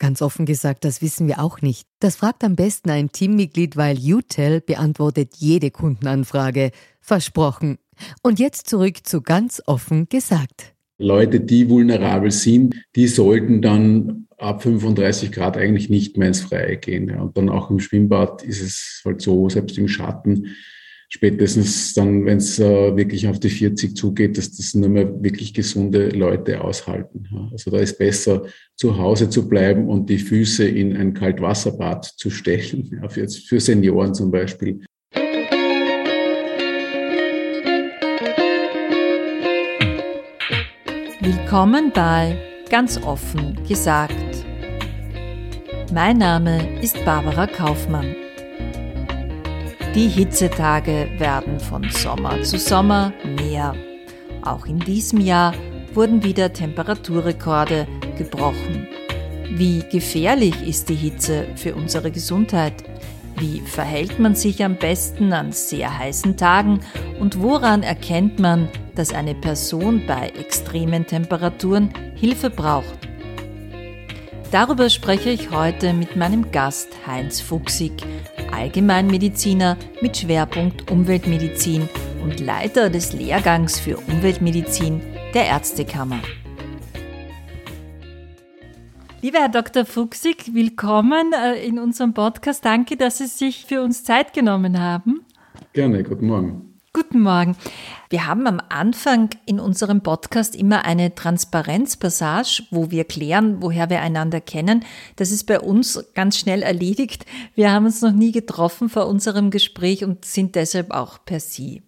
Ganz offen gesagt, das wissen wir auch nicht. Das fragt am besten ein Teammitglied, weil UTEL beantwortet jede Kundenanfrage. Versprochen. Und jetzt zurück zu ganz offen gesagt. Leute, die vulnerabel sind, die sollten dann ab 35 Grad eigentlich nicht mehr ins Freie gehen. Und dann auch im Schwimmbad ist es halt so, selbst im Schatten, spätestens dann, wenn es äh, wirklich auf die 40 zugeht, dass das nur mehr wirklich gesunde Leute aushalten. Ja. Also da ist besser, zu Hause zu bleiben und die Füße in ein Kaltwasserbad zu stechen, ja, für, für Senioren zum Beispiel. Willkommen bei Ganz offen gesagt. Mein Name ist Barbara Kaufmann. Die Hitzetage werden von Sommer zu Sommer mehr. Auch in diesem Jahr wurden wieder Temperaturrekorde gebrochen. Wie gefährlich ist die Hitze für unsere Gesundheit? Wie verhält man sich am besten an sehr heißen Tagen und woran erkennt man, dass eine Person bei extremen Temperaturen Hilfe braucht? Darüber spreche ich heute mit meinem Gast Heinz Fuchsig, Allgemeinmediziner mit Schwerpunkt Umweltmedizin und Leiter des Lehrgangs für Umweltmedizin der Ärztekammer. Lieber Herr Dr. Fuchsig, willkommen äh, in unserem Podcast. Danke, dass Sie sich für uns Zeit genommen haben. Gerne, guten Morgen. Guten Morgen. Wir haben am Anfang in unserem Podcast immer eine Transparenzpassage, wo wir klären, woher wir einander kennen. Das ist bei uns ganz schnell erledigt. Wir haben uns noch nie getroffen vor unserem Gespräch und sind deshalb auch per Sie.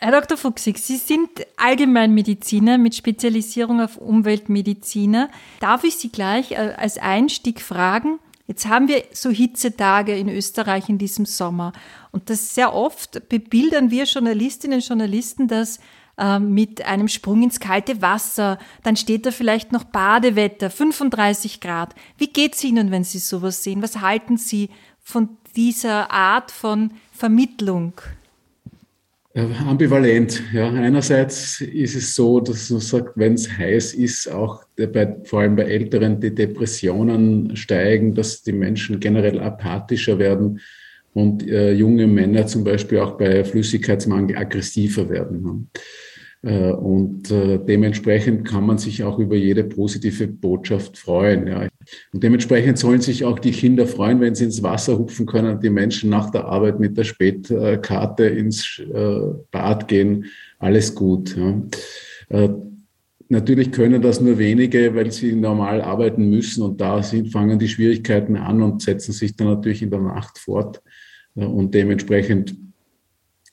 Herr Dr. Fuchsig, Sie sind Allgemeinmediziner mit Spezialisierung auf Umweltmediziner. Darf ich Sie gleich äh, als Einstieg fragen? Jetzt haben wir so Hitzetage in Österreich in diesem Sommer. Und das sehr oft bebildern wir Journalistinnen und Journalisten das äh, mit einem Sprung ins kalte Wasser. Dann steht da vielleicht noch Badewetter, 35 Grad. Wie geht es Ihnen, wenn Sie sowas sehen? Was halten Sie von dieser Art von Vermittlung? Ambivalent. Ja. Einerseits ist es so, dass man sagt, wenn es heiß ist, auch bei, vor allem bei Älteren die Depressionen steigen, dass die Menschen generell apathischer werden und äh, junge Männer zum Beispiel auch bei Flüssigkeitsmangel aggressiver werden. Äh, und äh, dementsprechend kann man sich auch über jede positive Botschaft freuen. Und dementsprechend sollen sich auch die Kinder freuen, wenn sie ins Wasser hupfen können, die Menschen nach der Arbeit mit der Spätkarte ins äh, Bad gehen. Alles gut. Natürlich können das nur wenige, weil sie normal arbeiten müssen und da sind, fangen die Schwierigkeiten an und setzen sich dann natürlich in der Nacht fort. Und dementsprechend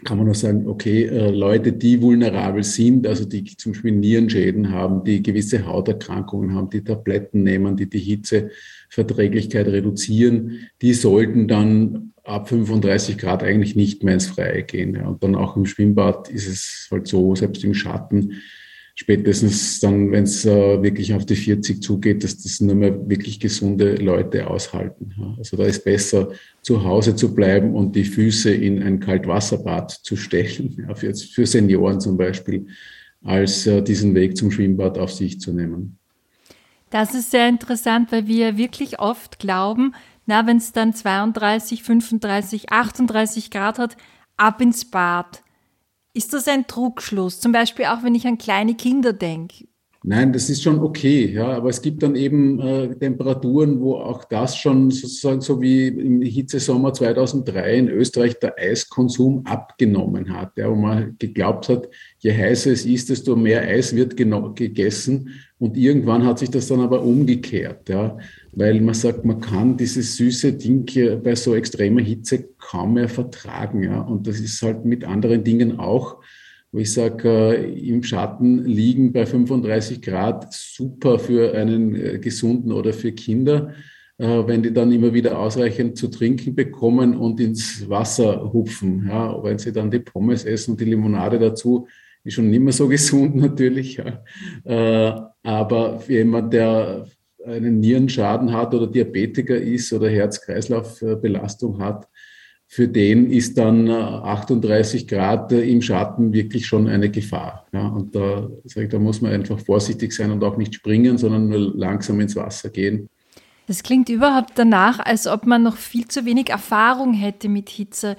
kann man nur sagen, okay, äh, Leute, die vulnerabel sind, also die zum Beispiel Nierenschäden haben, die gewisse Hauterkrankungen haben, die Tabletten nehmen, die die Hitzeverträglichkeit reduzieren, die sollten dann ab 35 Grad eigentlich nicht mehr ins Freie gehen. Ja. Und dann auch im Schwimmbad ist es halt so, selbst im Schatten, spätestens dann, wenn es äh, wirklich auf die 40 zugeht, dass das nur mehr wirklich gesunde Leute aushalten. Ja. Also da ist besser, zu Hause zu bleiben und die Füße in ein Kaltwasserbad zu stechen, ja, für, für Senioren zum Beispiel, als äh, diesen Weg zum Schwimmbad auf sich zu nehmen. Das ist sehr interessant, weil wir wirklich oft glauben, na, wenn es dann 32, 35, 38 Grad hat, ab ins Bad. Ist das ein Trugschluss? Zum Beispiel auch, wenn ich an kleine Kinder denke. Nein, das ist schon okay, ja, aber es gibt dann eben äh, Temperaturen, wo auch das schon sozusagen so wie im Hitzesommer 2003 in Österreich der Eiskonsum abgenommen hat, ja, wo man geglaubt hat, je heißer es ist, desto mehr Eis wird gegessen und irgendwann hat sich das dann aber umgekehrt, ja, weil man sagt, man kann dieses süße Ding bei so extremer Hitze kaum mehr vertragen, ja, und das ist halt mit anderen Dingen auch wo ich sage, äh, im Schatten liegen bei 35 Grad super für einen äh, gesunden oder für Kinder, äh, wenn die dann immer wieder ausreichend zu trinken bekommen und ins Wasser hupfen. Ja, wenn sie dann die Pommes essen und die Limonade dazu, ist schon nicht mehr so gesund natürlich. Ja. Aber für jemand, der einen Nierenschaden hat oder Diabetiker ist oder Herz-Kreislauf-Belastung hat, für den ist dann 38 äh, Grad äh, im Schatten wirklich schon eine Gefahr. Ja, und da, ich, da muss man einfach vorsichtig sein und auch nicht springen, sondern nur langsam ins Wasser gehen. Das klingt überhaupt danach, als ob man noch viel zu wenig Erfahrung hätte mit Hitze.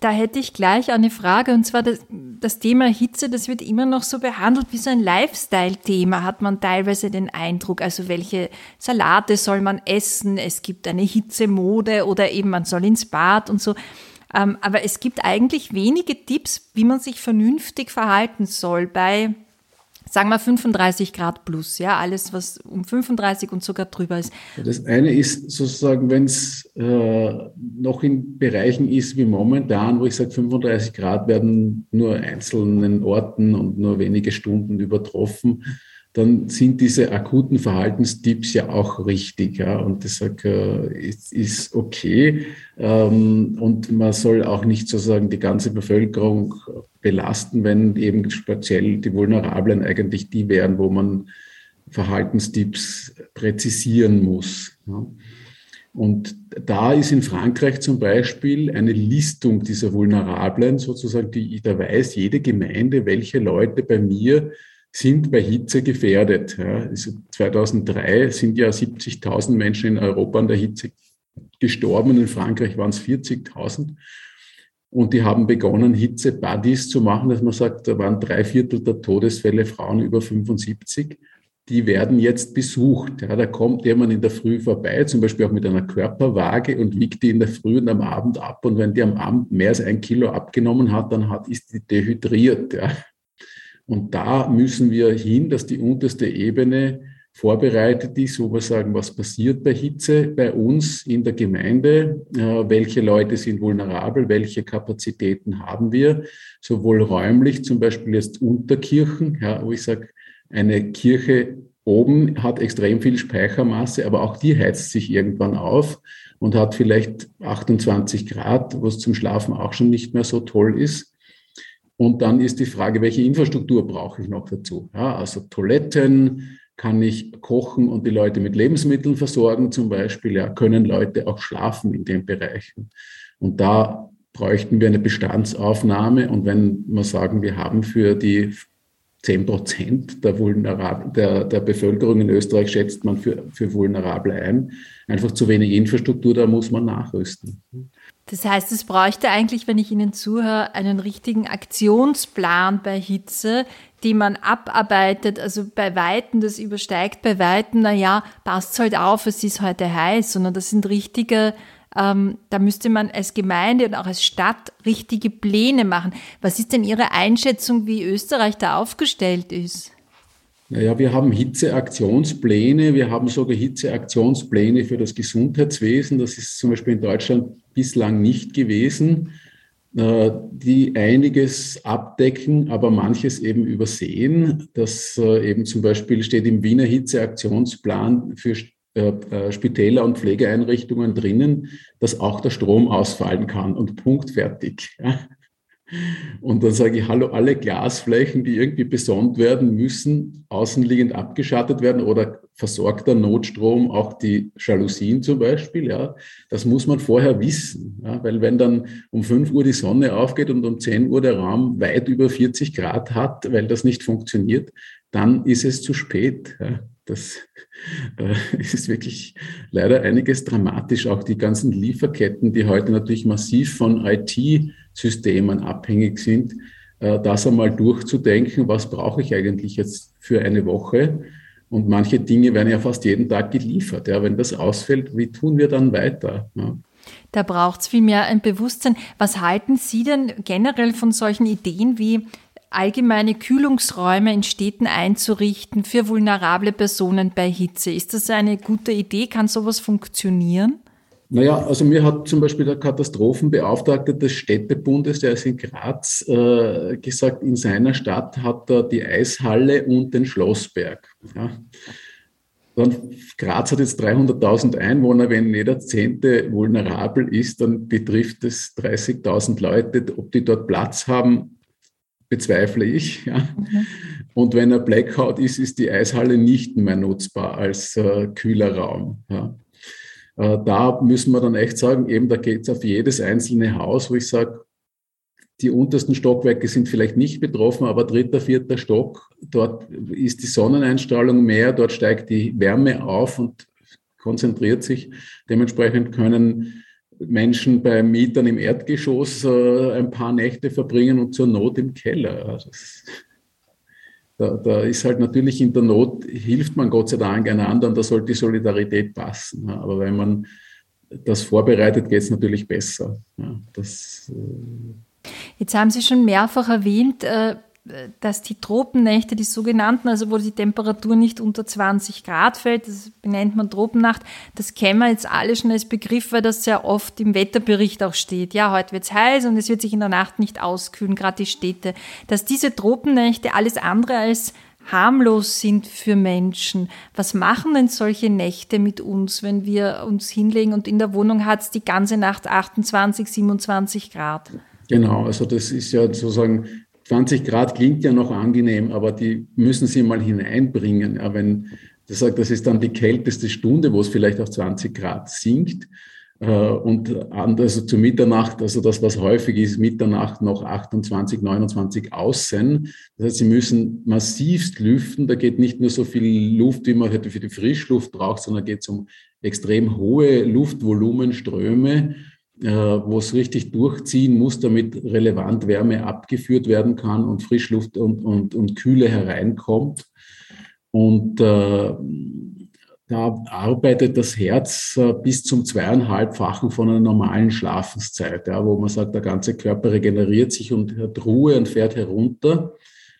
Da hätte ich gleich eine Frage, und zwar das, das, Thema Hitze, das wird immer noch so behandelt wie so ein Lifestyle-Thema, hat man teilweise den Eindruck. Also welche Salate soll man essen? Es gibt eine Hitzemode oder eben man soll ins Bad und so. Ähm, aber es gibt eigentlich wenige Tipps, wie man sich vernünftig verhalten soll bei sagen wir 35 Grad plus, ja, alles, was um 35 und sogar drüber ist. Das eine ist sozusagen, wenn es äh, noch in Bereichen ist wie momentan, wo ich sage, 35 Grad werden nur einzelnen Orten und nur wenige Stunden übertroffen dann sind diese akuten Verhaltenstipps ja auch richtig. Ja? Und das äh, ist, ist okay. Ähm, und man soll auch nicht sozusagen die ganze Bevölkerung belasten, wenn eben speziell die Vulnerablen eigentlich die wären, wo man Verhaltenstipps präzisieren muss. Ja? Und da ist in Frankreich zum Beispiel eine Listung dieser Vulnerablen, sozusagen, die, da weiß jede Gemeinde, welche Leute bei mir sind bei Hitze gefährdet. Ja, also 2003 sind ja 70.000 Menschen in Europa an der Hitze gestorben. In Frankreich waren es 40.000. Und die haben begonnen, Hitze-Buddies zu machen, dass man sagt, da waren drei Viertel der Todesfälle Frauen über 75. Die werden jetzt besucht. Ja, da kommt jemand in der Früh vorbei, zum Beispiel auch mit einer Körperwaage und wiegt die in der Früh und am Abend ab. Und wenn die am Abend mehr als ein Kilo abgenommen hat, dann hat, ist die dehydriert. Ja. Und da müssen wir hin, dass die unterste Ebene vorbereitet ist, wo wir sagen, was passiert bei Hitze bei uns in der Gemeinde, äh, welche Leute sind vulnerabel, welche Kapazitäten haben wir, sowohl räumlich, zum Beispiel jetzt Unterkirchen, ja, wo ich sage, eine Kirche oben hat extrem viel Speichermasse, aber auch die heizt sich irgendwann auf und hat vielleicht 28 Grad, was zum Schlafen auch schon nicht mehr so toll ist. Und dann ist die Frage, welche Infrastruktur brauche ich noch dazu? Ja, also Toiletten, kann ich kochen und die Leute mit Lebensmitteln versorgen zum Beispiel? Ja, können Leute auch schlafen in den Bereichen? Und da bräuchten wir eine Bestandsaufnahme. Und wenn wir sagen, wir haben für die 10 Prozent der, der, der Bevölkerung in Österreich schätzt man für, für vulnerable ein, einfach zu wenig Infrastruktur, da muss man nachrüsten. Das heißt, es bräuchte eigentlich, wenn ich Ihnen zuhöre, einen richtigen Aktionsplan bei Hitze, die man abarbeitet. Also bei Weitem, das übersteigt bei Weitem, naja, passt halt auf, es ist heute heiß, sondern das sind richtige, ähm, da müsste man als Gemeinde und auch als Stadt richtige Pläne machen. Was ist denn Ihre Einschätzung, wie Österreich da aufgestellt ist? Naja, wir haben Hitzeaktionspläne, wir haben sogar Hitzeaktionspläne für das Gesundheitswesen. Das ist zum Beispiel in Deutschland bislang nicht gewesen, äh, die einiges abdecken, aber manches eben übersehen. Das äh, eben zum Beispiel steht im Wiener Hitzeaktionsplan für äh, Spitäler und Pflegeeinrichtungen drinnen, dass auch der Strom ausfallen kann und Punkt fertig. Und dann sage ich, hallo, alle Glasflächen, die irgendwie besonnt werden, müssen außenliegend abgeschattet werden oder versorgter Notstrom, auch die Jalousien zum Beispiel. Ja, das muss man vorher wissen, ja, weil wenn dann um 5 Uhr die Sonne aufgeht und um 10 Uhr der Raum weit über 40 Grad hat, weil das nicht funktioniert, dann ist es zu spät. Ja. Das äh, ist wirklich leider einiges dramatisch. Auch die ganzen Lieferketten, die heute natürlich massiv von IT-Systemen abhängig sind, äh, das einmal durchzudenken, was brauche ich eigentlich jetzt für eine Woche? Und manche Dinge werden ja fast jeden Tag geliefert. Ja, wenn das ausfällt, wie tun wir dann weiter? Ja. Da braucht es vielmehr ein Bewusstsein. Was halten Sie denn generell von solchen Ideen wie allgemeine Kühlungsräume in Städten einzurichten für vulnerable Personen bei Hitze? Ist das eine gute Idee? Kann sowas funktionieren? Naja, also mir hat zum Beispiel der Katastrophenbeauftragte des Städtebundes, der ist in Graz, äh, gesagt, in seiner Stadt hat er die Eishalle und den Schlossberg. Ja. Dann, Graz hat jetzt 300.000 Einwohner. Wenn jeder Zehnte vulnerabel ist, dann betrifft es 30.000 Leute. Ob die dort Platz haben, bezweifle ich. Ja. Mhm. Und wenn er Blackout ist, ist die Eishalle nicht mehr nutzbar als äh, kühler Raum. Ja. Äh, da müssen wir dann echt sagen, eben da geht es auf jedes einzelne Haus, wo ich sage, die untersten Stockwerke sind vielleicht nicht betroffen, aber dritter, vierter Stock, dort ist die Sonneneinstrahlung mehr, dort steigt die Wärme auf und konzentriert sich. Dementsprechend können Menschen bei Mietern im Erdgeschoss äh, ein paar Nächte verbringen und zur Not im Keller. Also da, da, ist halt natürlich in der Not, hilft man Gott sei Dank einander und da sollte die Solidarität passen. Aber wenn man das vorbereitet, geht es natürlich besser. Das, äh Jetzt haben Sie schon mehrfach erwähnt, äh, dass die Tropennächte, die sogenannten, also wo die Temperatur nicht unter 20 Grad fällt, das benennt man Tropennacht, das kennen wir jetzt alle schon als Begriff, weil das sehr oft im Wetterbericht auch steht. Ja, heute wird es heiß und es wird sich in der Nacht nicht auskühlen, gerade die Städte. Dass diese Tropennächte alles andere als harmlos sind für Menschen. Was machen denn solche Nächte mit uns, wenn wir uns hinlegen und in der Wohnung hat es die ganze Nacht 28, 27 Grad? Genau, also das ist ja sozusagen 20 Grad klingt ja noch angenehm, aber die müssen Sie mal hineinbringen. Ja, wenn das sagt, das ist dann die kälteste Stunde, wo es vielleicht auf 20 Grad sinkt. Äh, und also zu Mitternacht, also das, was häufig ist, Mitternacht noch 28, 29 außen. Das heißt, Sie müssen massivst lüften. Da geht nicht nur so viel Luft, wie man heute für die Frischluft braucht, sondern geht es um extrem hohe Luftvolumenströme wo es richtig durchziehen muss, damit relevant Wärme abgeführt werden kann und Frischluft und, und, und Kühle hereinkommt. Und äh, da arbeitet das Herz äh, bis zum zweieinhalbfachen von einer normalen Schlafenszeit, ja, wo man sagt, der ganze Körper regeneriert sich und hat Ruhe und fährt herunter.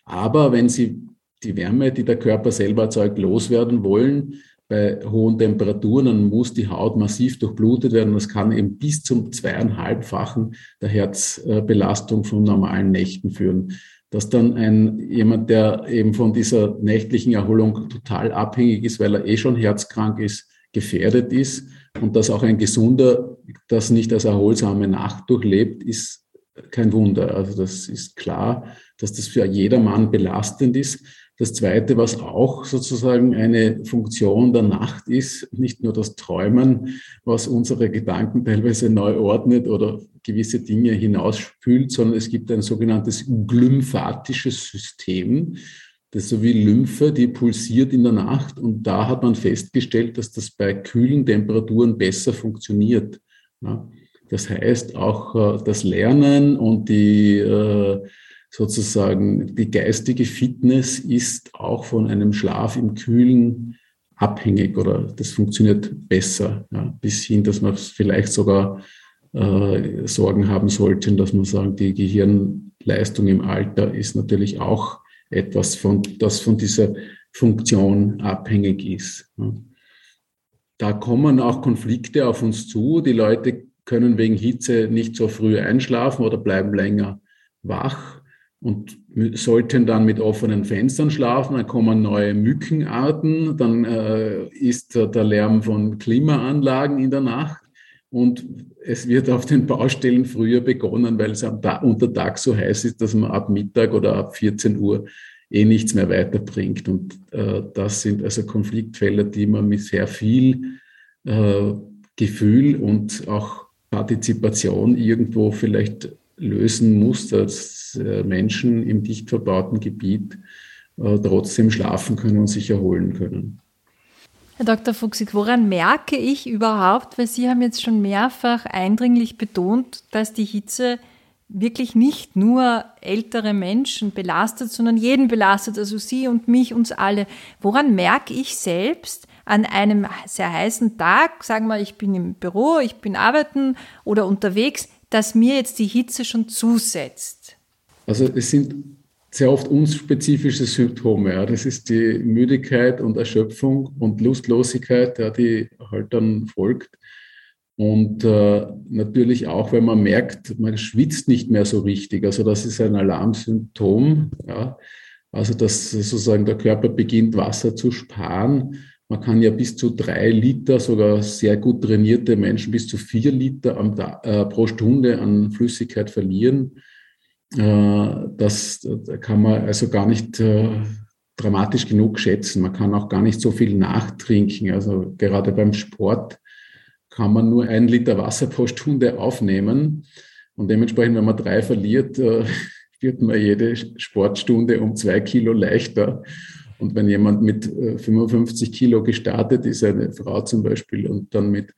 Aber wenn Sie die Wärme, die der Körper selber erzeugt, loswerden wollen, bei hohen Temperaturen, dann muss die Haut massiv durchblutet werden. Das kann eben bis zum zweieinhalbfachen der Herzbelastung von normalen Nächten führen. Dass dann ein, jemand, der eben von dieser nächtlichen Erholung total abhängig ist, weil er eh schon herzkrank ist, gefährdet ist und dass auch ein Gesunder das nicht als erholsame Nacht durchlebt, ist kein Wunder. Also das ist klar, dass das für jedermann belastend ist. Das Zweite, was auch sozusagen eine Funktion der Nacht ist, nicht nur das Träumen, was unsere Gedanken teilweise neu ordnet oder gewisse Dinge hinausspült, sondern es gibt ein sogenanntes glymphatisches System, das so wie Lymphe, die pulsiert in der Nacht. Und da hat man festgestellt, dass das bei kühlen Temperaturen besser funktioniert. Das heißt, auch äh, das Lernen und die äh, sozusagen die geistige Fitness ist auch von einem Schlaf im Kühlen abhängig oder das funktioniert besser, ja, bis hin, dass man vielleicht sogar äh, Sorgen haben sollte, dass man sagen, die Gehirnleistung im Alter ist natürlich auch etwas, von, das von dieser Funktion abhängig ist. Ja. Da kommen auch Konflikte auf uns zu. Die Leute können wegen Hitze nicht so früh einschlafen oder bleiben länger wach und sollten dann mit offenen Fenstern schlafen. Dann kommen neue Mückenarten, dann äh, ist der Lärm von Klimaanlagen in der Nacht und es wird auf den Baustellen früher begonnen, weil es am Ta unter Tag so heiß ist, dass man ab Mittag oder ab 14 Uhr eh nichts mehr weiterbringt. Und äh, das sind also Konfliktfelder, die man mit sehr viel äh, Gefühl und auch Partizipation irgendwo vielleicht lösen muss, äh, Menschen im dicht verbauten Gebiet äh, trotzdem schlafen können und sich erholen können. Herr Dr. Fuchsig, woran merke ich überhaupt, weil Sie haben jetzt schon mehrfach eindringlich betont, dass die Hitze wirklich nicht nur ältere Menschen belastet, sondern jeden belastet, also Sie und mich, uns alle. Woran merke ich selbst an einem sehr heißen Tag, sagen wir, ich bin im Büro, ich bin arbeiten oder unterwegs, dass mir jetzt die Hitze schon zusetzt? Also es sind sehr oft unspezifische Symptome. Ja. Das ist die Müdigkeit und Erschöpfung und Lustlosigkeit, ja, die halt dann folgt. Und äh, natürlich auch, wenn man merkt, man schwitzt nicht mehr so richtig. Also das ist ein Alarmsymptom. Ja. Also dass sozusagen der Körper beginnt, Wasser zu sparen. Man kann ja bis zu drei Liter, sogar sehr gut trainierte Menschen, bis zu vier Liter am, äh, pro Stunde an Flüssigkeit verlieren. Äh, das kann man also gar nicht äh, dramatisch genug schätzen. Man kann auch gar nicht so viel nachtrinken. Also gerade beim Sport kann man nur ein Liter Wasser pro Stunde aufnehmen. Und dementsprechend, wenn man drei verliert, äh, wird man jede Sportstunde um zwei Kilo leichter. Und wenn jemand mit 55 Kilo gestartet ist, eine Frau zum Beispiel, und dann mit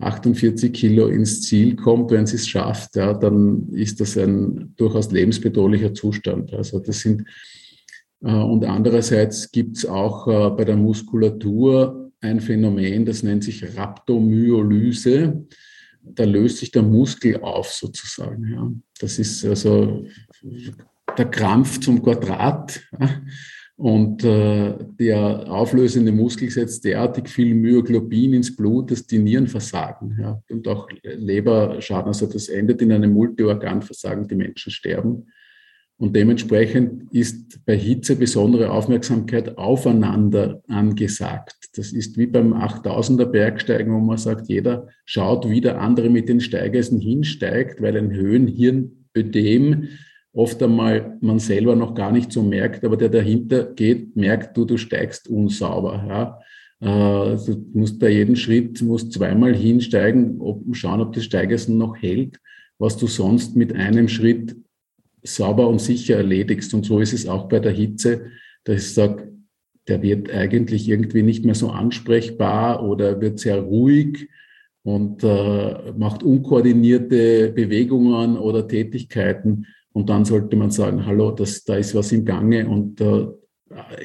48 Kilo ins Ziel kommt, wenn sie es schafft, ja, dann ist das ein durchaus lebensbedrohlicher Zustand. Also das sind äh, und andererseits gibt es auch äh, bei der Muskulatur ein Phänomen, das nennt sich Rhabdomyolyse. Da löst sich der Muskel auf sozusagen. Ja. Das ist also der Krampf zum Quadrat. Ja. Und äh, der auflösende Muskel setzt derartig viel Myoglobin ins Blut, dass die Nieren versagen ja, und auch Leberschaden. Also das endet in einem Multiorganversagen, die Menschen sterben. Und dementsprechend ist bei Hitze besondere Aufmerksamkeit aufeinander angesagt. Das ist wie beim 8000er Bergsteigen, wo man sagt, jeder schaut, wie der andere mit den Steigeisen hinsteigt, weil ein Höhenhirnödem oft einmal man selber noch gar nicht so merkt, aber der dahinter geht, merkt du, du steigst unsauber. Ja. Äh, du musst bei jedem Schritt musst zweimal hinsteigen, ob, schauen, ob das Steigeisen noch hält, was du sonst mit einem Schritt sauber und sicher erledigst. Und so ist es auch bei der Hitze, dass ich sage, der wird eigentlich irgendwie nicht mehr so ansprechbar oder wird sehr ruhig und äh, macht unkoordinierte Bewegungen oder Tätigkeiten. Und dann sollte man sagen, hallo, das, da ist was im Gange und äh,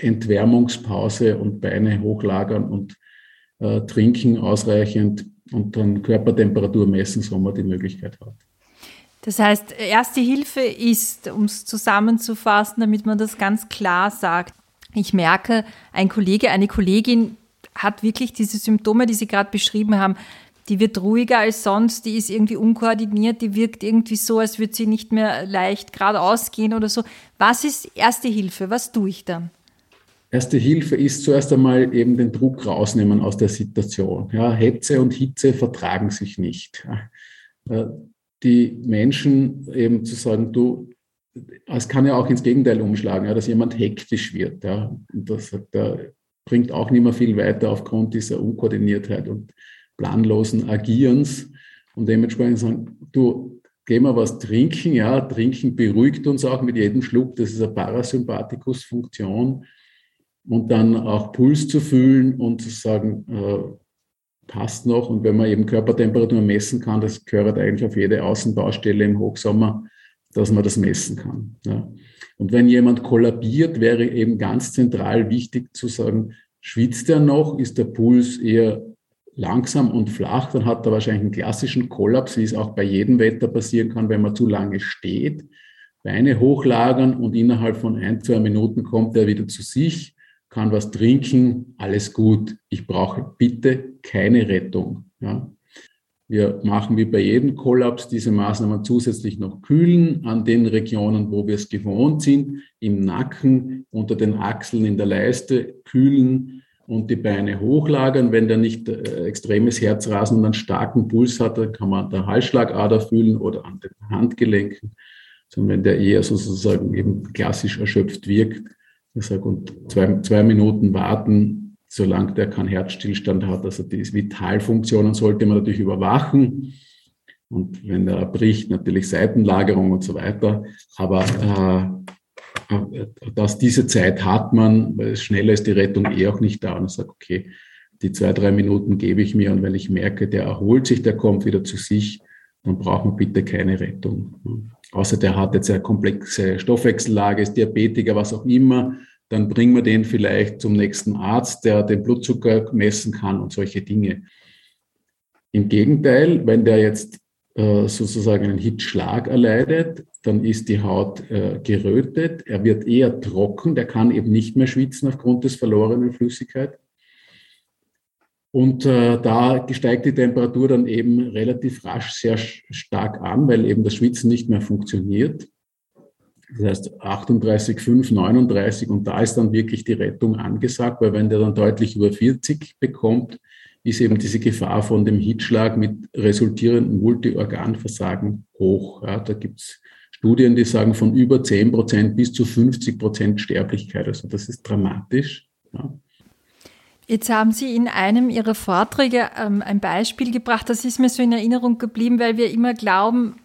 Entwärmungspause und Beine hochlagern und äh, trinken ausreichend und dann Körpertemperatur messen, so man die Möglichkeit hat. Das heißt, erste Hilfe ist, um es zusammenzufassen, damit man das ganz klar sagt, ich merke, ein Kollege, eine Kollegin hat wirklich diese Symptome, die Sie gerade beschrieben haben, die wird ruhiger als sonst, die ist irgendwie unkoordiniert, die wirkt irgendwie so, als würde sie nicht mehr leicht geradeaus gehen oder so. Was ist erste Hilfe? Was tue ich dann? Erste Hilfe ist zuerst einmal eben den Druck rausnehmen aus der Situation. Ja, Hetze und Hitze vertragen sich nicht. Äh, die Menschen eben zu sagen, du, es kann ja auch ins Gegenteil umschlagen, ja, dass jemand hektisch wird. Ja, und das hat, bringt auch nicht mehr viel weiter aufgrund dieser Unkoordiniertheit. Und planlosen Agierens und dementsprechend sagen, du, geh mal was trinken, ja, trinken beruhigt uns auch mit jedem Schluck, das ist eine Parasympathikus-Funktion und dann auch Puls zu fühlen und zu sagen, äh, passt noch und wenn man eben Körpertemperatur messen kann, das gehört eigentlich auf jede Außenbaustelle im Hochsommer, dass man das messen kann. Ja. Und wenn jemand kollabiert, wäre eben ganz zentral wichtig zu sagen, schwitzt er noch, ist der Puls eher langsam und flach, dann hat er wahrscheinlich einen klassischen Kollaps, wie es auch bei jedem Wetter passieren kann, wenn man zu lange steht. Beine hochlagern und innerhalb von ein, zwei Minuten kommt er wieder zu sich, kann was trinken, alles gut. Ich brauche bitte keine Rettung. Ja. Wir machen wie bei jedem Kollaps diese Maßnahmen zusätzlich noch kühlen an den Regionen, wo wir es gewohnt sind, im Nacken, unter den Achseln, in der Leiste kühlen und die Beine hochlagern. Wenn der nicht äh, extremes Herzrasen und einen starken Puls hat, dann kann man an der Halsschlagader fühlen oder an den Handgelenken. Sondern wenn der eher sozusagen eben klassisch erschöpft wirkt, ich sage, und zwei, zwei Minuten warten, solange der keinen Herzstillstand hat. Also die Vitalfunktionen sollte man natürlich überwachen. Und wenn er bricht, natürlich Seitenlagerung und so weiter. Aber äh, dass diese Zeit hat man, weil schneller ist die Rettung eh auch nicht da und sage, okay, die zwei, drei Minuten gebe ich mir und wenn ich merke, der erholt sich, der kommt wieder zu sich, dann braucht man bitte keine Rettung. Außer der hat jetzt eine komplexe Stoffwechsellage, ist Diabetiker, was auch immer, dann bringen wir den vielleicht zum nächsten Arzt, der den Blutzucker messen kann und solche Dinge. Im Gegenteil, wenn der jetzt sozusagen einen Hitzschlag erleidet, dann ist die Haut äh, gerötet, er wird eher trocken, der kann eben nicht mehr schwitzen aufgrund des verlorenen Flüssigkeit. Und äh, da steigt die Temperatur dann eben relativ rasch sehr stark an, weil eben das Schwitzen nicht mehr funktioniert. Das heißt 38, 5, 39 und da ist dann wirklich die Rettung angesagt, weil wenn der dann deutlich über 40 bekommt, ist eben diese Gefahr von dem Hitzschlag mit resultierendem Multiorganversagen hoch. Ja, da gibt es Studien, die sagen von über 10 Prozent bis zu 50 Prozent Sterblichkeit. Also das ist dramatisch. Ja. Jetzt haben Sie in einem Ihrer Vorträge ähm, ein Beispiel gebracht, das ist mir so in Erinnerung geblieben, weil wir immer glauben,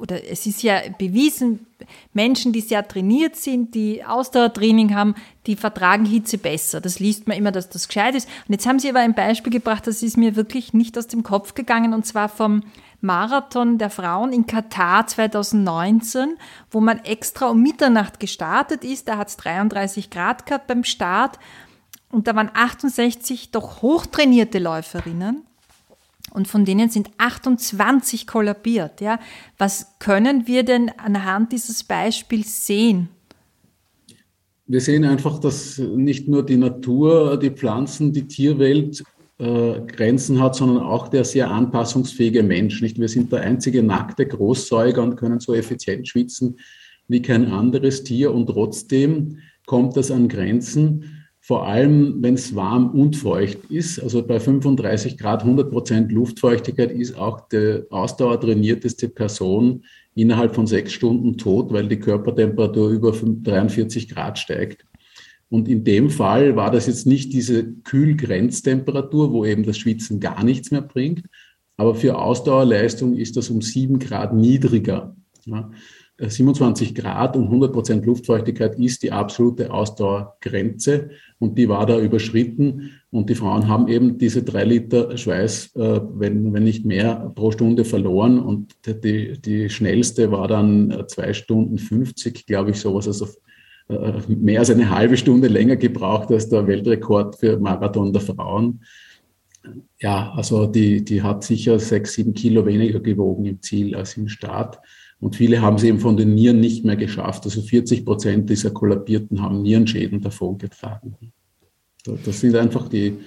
oder es ist ja bewiesen, Menschen, die sehr trainiert sind, die Ausdauertraining haben, die vertragen Hitze besser. Das liest man immer, dass das gescheit ist. Und jetzt haben Sie aber ein Beispiel gebracht, das ist mir wirklich nicht aus dem Kopf gegangen, und zwar vom Marathon der Frauen in Katar 2019, wo man extra um Mitternacht gestartet ist. Da hat es 33 Grad gehabt beim Start. Und da waren 68 doch hochtrainierte Läuferinnen. Und von denen sind 28 kollabiert. Ja. Was können wir denn anhand dieses Beispiels sehen? Wir sehen einfach, dass nicht nur die Natur, die Pflanzen, die Tierwelt äh, Grenzen hat, sondern auch der sehr anpassungsfähige Mensch. Nicht? Wir sind der einzige nackte Großsäuger und können so effizient schwitzen wie kein anderes Tier. Und trotzdem kommt das an Grenzen vor allem wenn es warm und feucht ist. Also bei 35 Grad 100 Prozent Luftfeuchtigkeit ist auch die ausdauertrainierteste Person innerhalb von sechs Stunden tot, weil die Körpertemperatur über 43 Grad steigt. Und in dem Fall war das jetzt nicht diese Kühlgrenztemperatur, wo eben das Schwitzen gar nichts mehr bringt, aber für Ausdauerleistung ist das um sieben Grad niedriger. Ja. 27 Grad und 100 Prozent Luftfeuchtigkeit ist die absolute Ausdauergrenze und die war da überschritten und die Frauen haben eben diese drei Liter Schweiß, äh, wenn, wenn nicht mehr, pro Stunde verloren und die, die schnellste war dann zwei Stunden 50, glaube ich, sowas, also äh, mehr als eine halbe Stunde länger gebraucht als der Weltrekord für Marathon der Frauen. Ja, also die, die hat sicher sechs, sieben Kilo weniger gewogen im Ziel als im Start. Und viele haben es eben von den Nieren nicht mehr geschafft. Also 40 Prozent dieser Kollabierten haben Nierenschäden davongetragen. Das sind einfach die,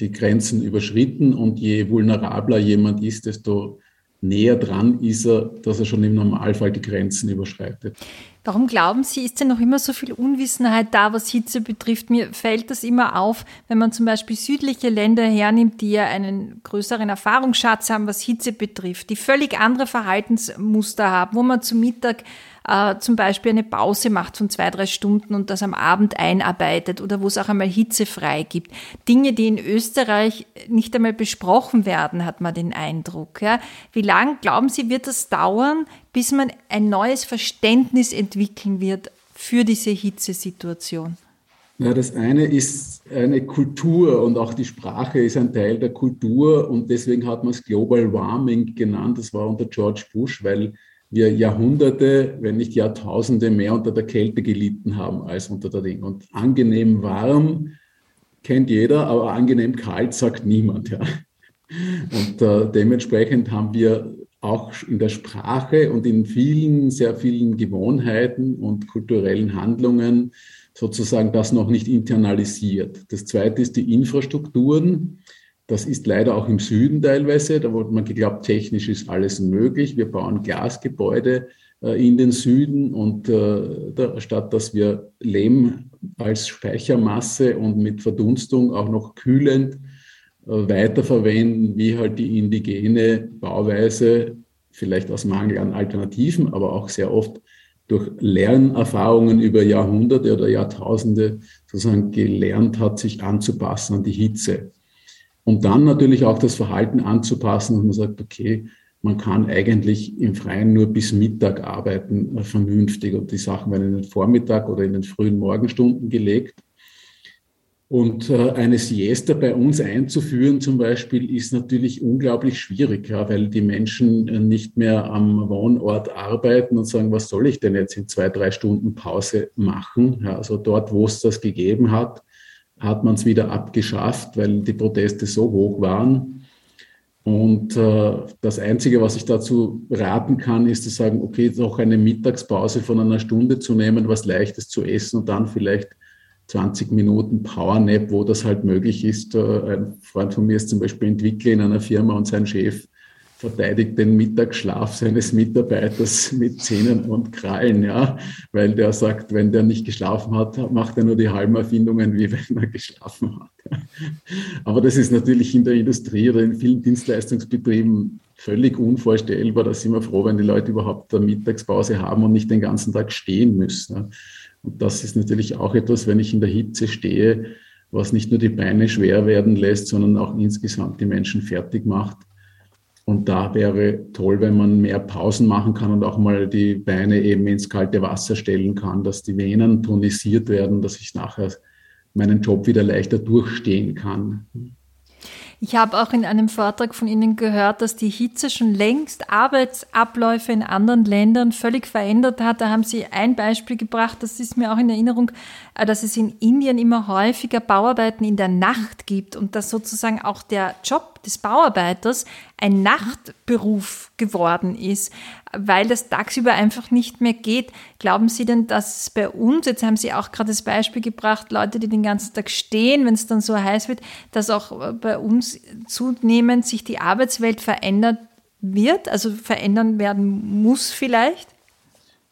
die Grenzen überschritten. Und je vulnerabler jemand ist, desto näher dran ist er, dass er schon im Normalfall die Grenzen überschreitet. Warum glauben Sie, ist denn noch immer so viel Unwissenheit da, was Hitze betrifft? Mir fällt das immer auf, wenn man zum Beispiel südliche Länder hernimmt, die ja einen größeren Erfahrungsschatz haben, was Hitze betrifft, die völlig andere Verhaltensmuster haben, wo man zu Mittag äh, zum Beispiel eine Pause macht von zwei, drei Stunden und das am Abend einarbeitet oder wo es auch einmal hitzefrei gibt. Dinge, die in Österreich nicht einmal besprochen werden, hat man den Eindruck. Ja. Wie lange, glauben Sie, wird das dauern, bis man ein neues Verständnis entwickeln wird für diese Hitzesituation? Ja, das eine ist eine Kultur und auch die Sprache ist ein Teil der Kultur und deswegen hat man es Global Warming genannt. Das war unter George Bush, weil wir Jahrhunderte, wenn nicht Jahrtausende mehr unter der Kälte gelitten haben als unter der Ding. Und angenehm warm kennt jeder, aber angenehm kalt sagt niemand. Ja. Und äh, dementsprechend haben wir auch in der Sprache und in vielen, sehr vielen Gewohnheiten und kulturellen Handlungen sozusagen das noch nicht internalisiert. Das zweite ist die Infrastrukturen. Das ist leider auch im Süden teilweise. Da wurde man geglaubt, technisch ist alles möglich. Wir bauen Glasgebäude äh, in den Süden und äh, statt dass wir Lehm als Speichermasse und mit Verdunstung auch noch kühlend äh, weiterverwenden, wie halt die indigene Bauweise, vielleicht aus Mangel an Alternativen, aber auch sehr oft durch Lernerfahrungen über Jahrhunderte oder Jahrtausende sozusagen gelernt hat, sich anzupassen an die Hitze. Und dann natürlich auch das Verhalten anzupassen und man sagt, okay, man kann eigentlich im Freien nur bis Mittag arbeiten, äh, vernünftig. Und die Sachen werden in den Vormittag oder in den frühen Morgenstunden gelegt. Und äh, eine Siesta bei uns einzuführen zum Beispiel ist natürlich unglaublich schwierig, ja, weil die Menschen äh, nicht mehr am Wohnort arbeiten und sagen, was soll ich denn jetzt in zwei, drei Stunden Pause machen? Ja, also dort, wo es das gegeben hat, hat man es wieder abgeschafft, weil die Proteste so hoch waren. Und äh, das Einzige, was ich dazu raten kann, ist zu sagen, okay, noch eine Mittagspause von einer Stunde zu nehmen, was Leichtes zu essen und dann vielleicht 20 Minuten Powernap, wo das halt möglich ist. Äh, ein Freund von mir ist zum Beispiel Entwickler in einer Firma und sein Chef verteidigt den Mittagsschlaf seines Mitarbeiters mit Zähnen und Krallen, ja, weil der sagt, wenn der nicht geschlafen hat, macht er nur die halben Erfindungen, wie wenn er geschlafen hat. Aber das ist natürlich in der Industrie oder in vielen Dienstleistungsbetrieben völlig unvorstellbar. Da sind wir froh, wenn die Leute überhaupt eine Mittagspause haben und nicht den ganzen Tag stehen müssen. Und das ist natürlich auch etwas, wenn ich in der Hitze stehe, was nicht nur die Beine schwer werden lässt, sondern auch insgesamt die Menschen fertig macht. Und da wäre toll, wenn man mehr Pausen machen kann und auch mal die Beine eben ins kalte Wasser stellen kann, dass die Venen tonisiert werden, dass ich nachher meinen Job wieder leichter durchstehen kann. Ich habe auch in einem Vortrag von Ihnen gehört, dass die Hitze schon längst Arbeitsabläufe in anderen Ländern völlig verändert hat. Da haben Sie ein Beispiel gebracht, das ist mir auch in Erinnerung, äh, dass es in Indien immer häufiger Bauarbeiten in der Nacht gibt und dass sozusagen auch der Job des Bauarbeiters ein Nachtberuf geworden ist, weil das tagsüber einfach nicht mehr geht. Glauben Sie denn, dass es bei uns, jetzt haben Sie auch gerade das Beispiel gebracht, Leute, die den ganzen Tag stehen, wenn es dann so heiß wird, dass auch bei uns zunehmend sich die Arbeitswelt verändert wird, also verändern werden muss vielleicht?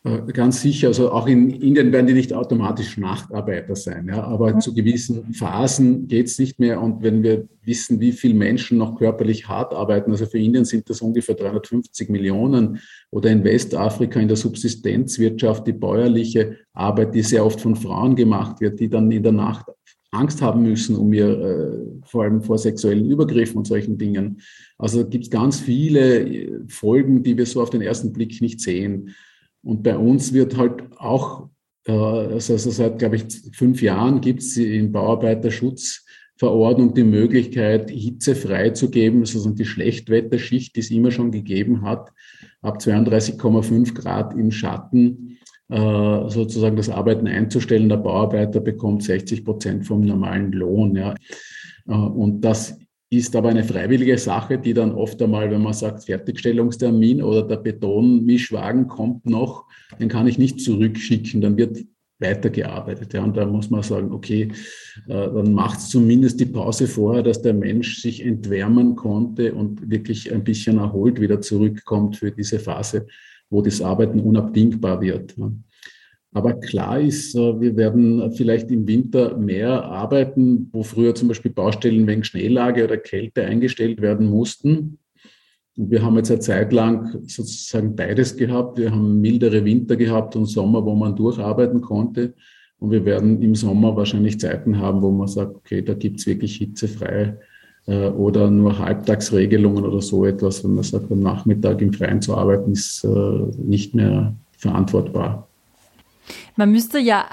Äh, ganz sicher, also auch in Indien werden die nicht automatisch Nachtarbeiter sein, ja, aber zu gewissen Phasen geht es nicht mehr. Und wenn wir wissen, wie viele Menschen noch körperlich hart arbeiten, also für Indien sind das ungefähr 350 Millionen oder in Westafrika in der Subsistenzwirtschaft die bäuerliche Arbeit, die sehr oft von Frauen gemacht wird, die dann in der Nacht Angst haben müssen um ihr, äh, vor allem vor sexuellen Übergriffen und solchen Dingen. Also gibt es ganz viele äh, Folgen, die wir so auf den ersten Blick nicht sehen. Und bei uns wird halt auch, äh, also seit, glaube ich, fünf Jahren gibt es im Bauarbeiterschutzverordnung die Möglichkeit, Hitze freizugeben, also die Schlechtwetterschicht, die es immer schon gegeben hat, ab 32,5 Grad im Schatten äh, sozusagen das Arbeiten einzustellen. Der Bauarbeiter bekommt 60 Prozent vom normalen Lohn. Ja. Äh, und das ist aber eine freiwillige Sache, die dann oft einmal, wenn man sagt, Fertigstellungstermin oder der Betonmischwagen kommt noch, den kann ich nicht zurückschicken, dann wird weitergearbeitet. Ja, und da muss man sagen, okay, äh, dann macht es zumindest die Pause vorher, dass der Mensch sich entwärmen konnte und wirklich ein bisschen erholt wieder zurückkommt für diese Phase, wo das Arbeiten unabdingbar wird. Aber klar ist, äh, wir werden vielleicht im Winter mehr arbeiten, wo früher zum Beispiel Baustellen wegen Schneelage oder Kälte eingestellt werden mussten. Und wir haben jetzt eine Zeit lang sozusagen beides gehabt. Wir haben mildere Winter gehabt und Sommer, wo man durcharbeiten konnte. Und wir werden im Sommer wahrscheinlich Zeiten haben, wo man sagt, okay, da gibt es wirklich hitzefrei äh, oder nur Halbtagsregelungen oder so etwas. Wenn man sagt, am Nachmittag im Freien zu arbeiten, ist äh, nicht mehr verantwortbar. Man müsste ja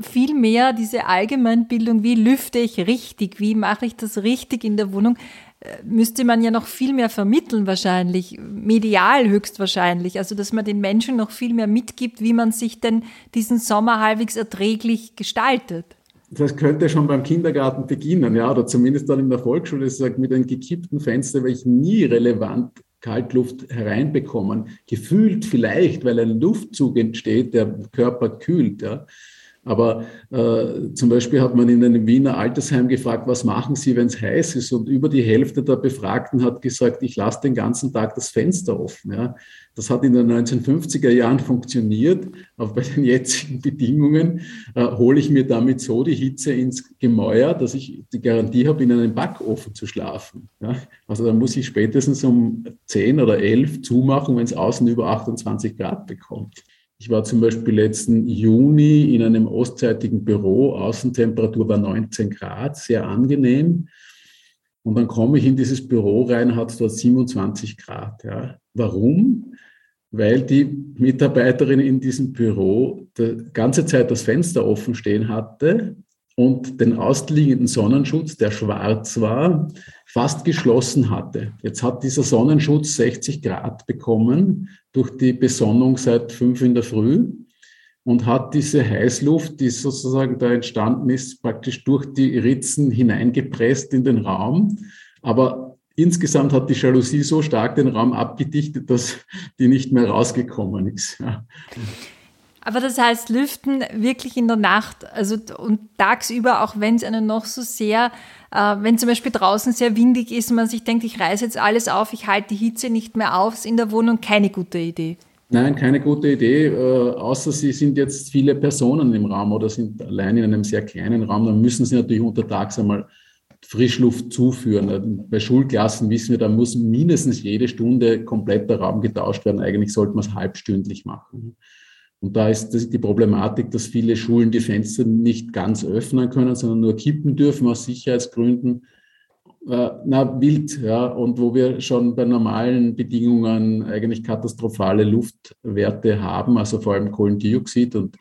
viel mehr diese Allgemeinbildung, wie lüfte ich richtig, wie mache ich das richtig in der Wohnung, äh, müsste man ja noch viel mehr vermitteln wahrscheinlich, medial höchstwahrscheinlich, also dass man den Menschen noch viel mehr mitgibt, wie man sich denn diesen Sommer halbwegs erträglich gestaltet. Das könnte schon beim Kindergarten beginnen, ja, oder zumindest dann in der Volksschule, sagt, mit einem gekippten Fenster wäre ich nie relevant Kaltluft hereinbekommen. Gefühlt vielleicht, weil ein Luftzug entsteht, der Körper kühlt. Ja. Aber äh, zum Beispiel hat man in einem Wiener Altersheim gefragt, was machen Sie, wenn es heiß ist? Und über die Hälfte der Befragten hat gesagt, ich lasse den ganzen Tag das Fenster offen. Ja. Das hat in den 1950er Jahren funktioniert, aber bei den jetzigen Bedingungen äh, hole ich mir damit so die Hitze ins Gemäuer, dass ich die Garantie habe, in einem Backofen zu schlafen. Ja. Also da muss ich spätestens um 10 oder 11 zumachen, wenn es außen über 28 Grad bekommt. Ich war zum Beispiel letzten Juni in einem ostseitigen Büro, Außentemperatur war 19 Grad, sehr angenehm. Und dann komme ich in dieses Büro rein, hat es dort 27 Grad. Ja. Warum? Weil die Mitarbeiterin in diesem Büro die ganze Zeit das Fenster offen stehen hatte und den ausliegenden Sonnenschutz, der schwarz war, fast geschlossen hatte. Jetzt hat dieser Sonnenschutz 60 Grad bekommen durch die Besonnung seit fünf in der Früh und hat diese Heißluft, die sozusagen da entstanden ist, praktisch durch die Ritzen hineingepresst in den Raum. Aber insgesamt hat die Jalousie so stark den Raum abgedichtet, dass die nicht mehr rausgekommen ist. Ja. Aber das heißt, lüften wirklich in der Nacht, also und tagsüber, auch wenn es einen noch so sehr, äh, wenn zum Beispiel draußen sehr windig ist und man sich denkt, ich reiße jetzt alles auf, ich halte die Hitze nicht mehr auf, ist in der Wohnung keine gute Idee. Nein, keine gute Idee, äh, außer Sie sind jetzt viele Personen im Raum oder sind allein in einem sehr kleinen Raum, dann müssen Sie natürlich untertags einmal Frischluft zuführen. Bei Schulklassen wissen wir, da muss mindestens jede Stunde komplett der Raum getauscht werden. Eigentlich sollte man es halbstündlich machen. Und da ist die Problematik, dass viele Schulen die Fenster nicht ganz öffnen können, sondern nur kippen dürfen aus Sicherheitsgründen. Äh, na, wild, ja, und wo wir schon bei normalen Bedingungen eigentlich katastrophale Luftwerte haben, also vor allem Kohlendioxid und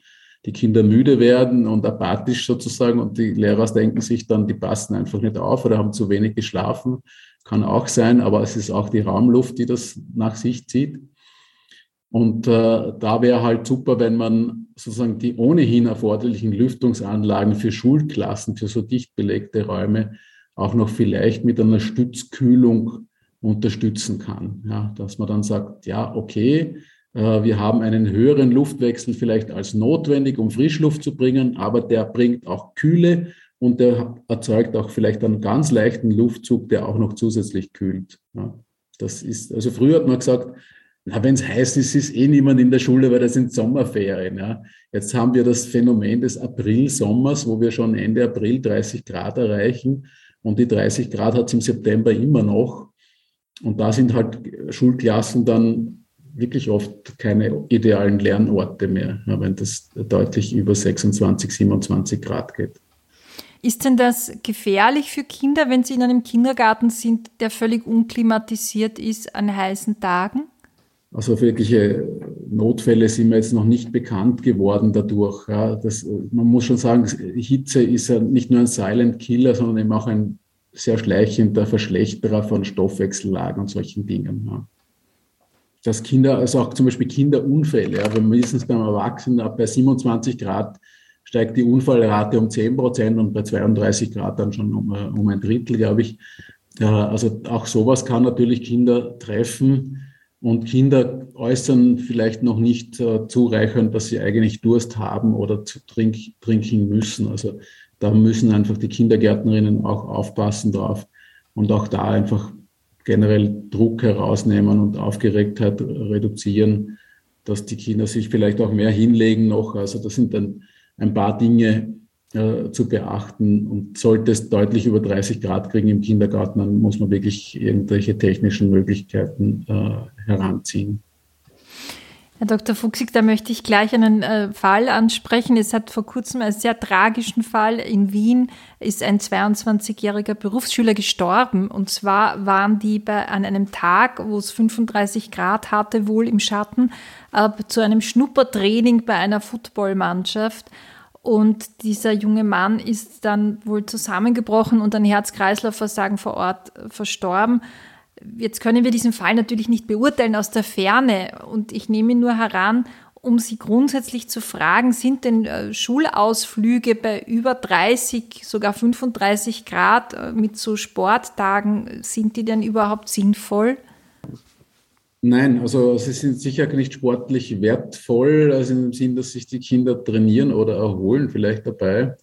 die Kinder müde werden und apathisch sozusagen und die Lehrer denken sich dann, die passen einfach nicht auf oder haben zu wenig geschlafen. Kann auch sein, aber es ist auch die Raumluft, die das nach sich zieht. Und äh, da wäre halt super, wenn man sozusagen die ohnehin erforderlichen Lüftungsanlagen für Schulklassen, für so dicht belegte Räume auch noch vielleicht mit einer Stützkühlung unterstützen kann. Ja, dass man dann sagt, ja, okay, äh, wir haben einen höheren Luftwechsel vielleicht als notwendig, um Frischluft zu bringen, aber der bringt auch Kühle und der erzeugt auch vielleicht einen ganz leichten Luftzug, der auch noch zusätzlich kühlt. Ja, das ist, also früher hat man gesagt, na, wenn es heiß ist, ist eh niemand in der Schule, weil das sind Sommerferien. Ja. Jetzt haben wir das Phänomen des April-Sommers, wo wir schon Ende April 30 Grad erreichen. Und die 30 Grad hat es im September immer noch. Und da sind halt Schulklassen dann wirklich oft keine idealen Lernorte mehr, wenn das deutlich über 26, 27 Grad geht. Ist denn das gefährlich für Kinder, wenn sie in einem Kindergarten sind, der völlig unklimatisiert ist an heißen Tagen? Also wirkliche Notfälle sind mir jetzt noch nicht bekannt geworden dadurch. Ja, das, man muss schon sagen, Hitze ist ja nicht nur ein Silent Killer, sondern eben auch ein sehr schleichender Verschlechterer von Stoffwechsellagen und solchen Dingen. Ja. Dass Kinder, also auch zum Beispiel Kinderunfälle, ja, mindestens beim Erwachsenen ab bei 27 Grad steigt die Unfallrate um 10 Prozent und bei 32 Grad dann schon um, um ein Drittel, glaube ich. Also auch sowas kann natürlich Kinder treffen und Kinder äußern vielleicht noch nicht äh, zureichend, dass sie eigentlich Durst haben oder zu trink, trinken müssen. Also da müssen einfach die Kindergärtnerinnen auch aufpassen drauf und auch da einfach generell Druck herausnehmen und Aufgeregtheit reduzieren, dass die Kinder sich vielleicht auch mehr hinlegen noch. Also das sind dann ein paar Dinge, äh, zu beachten. Und sollte es deutlich über 30 Grad kriegen im Kindergarten, dann muss man wirklich irgendwelche technischen Möglichkeiten äh, heranziehen. Herr Dr. Fuchsig, da möchte ich gleich einen äh, Fall ansprechen. Es hat vor kurzem einen sehr tragischen Fall. In Wien ist ein 22-jähriger Berufsschüler gestorben. Und zwar waren die bei, an einem Tag, wo es 35 Grad hatte, wohl im Schatten, äh, zu einem Schnuppertraining bei einer Footballmannschaft. Und dieser junge Mann ist dann wohl zusammengebrochen und an Herz-Kreislauf-Versagen vor Ort verstorben. Jetzt können wir diesen Fall natürlich nicht beurteilen aus der Ferne und ich nehme ihn nur heran, um Sie grundsätzlich zu fragen, sind denn äh, Schulausflüge bei über 30, sogar 35 Grad äh, mit so Sporttagen, sind die denn überhaupt sinnvoll? Nein, also sie sind sicher nicht sportlich wertvoll, also im Sinn, dass sich die Kinder trainieren oder erholen vielleicht dabei.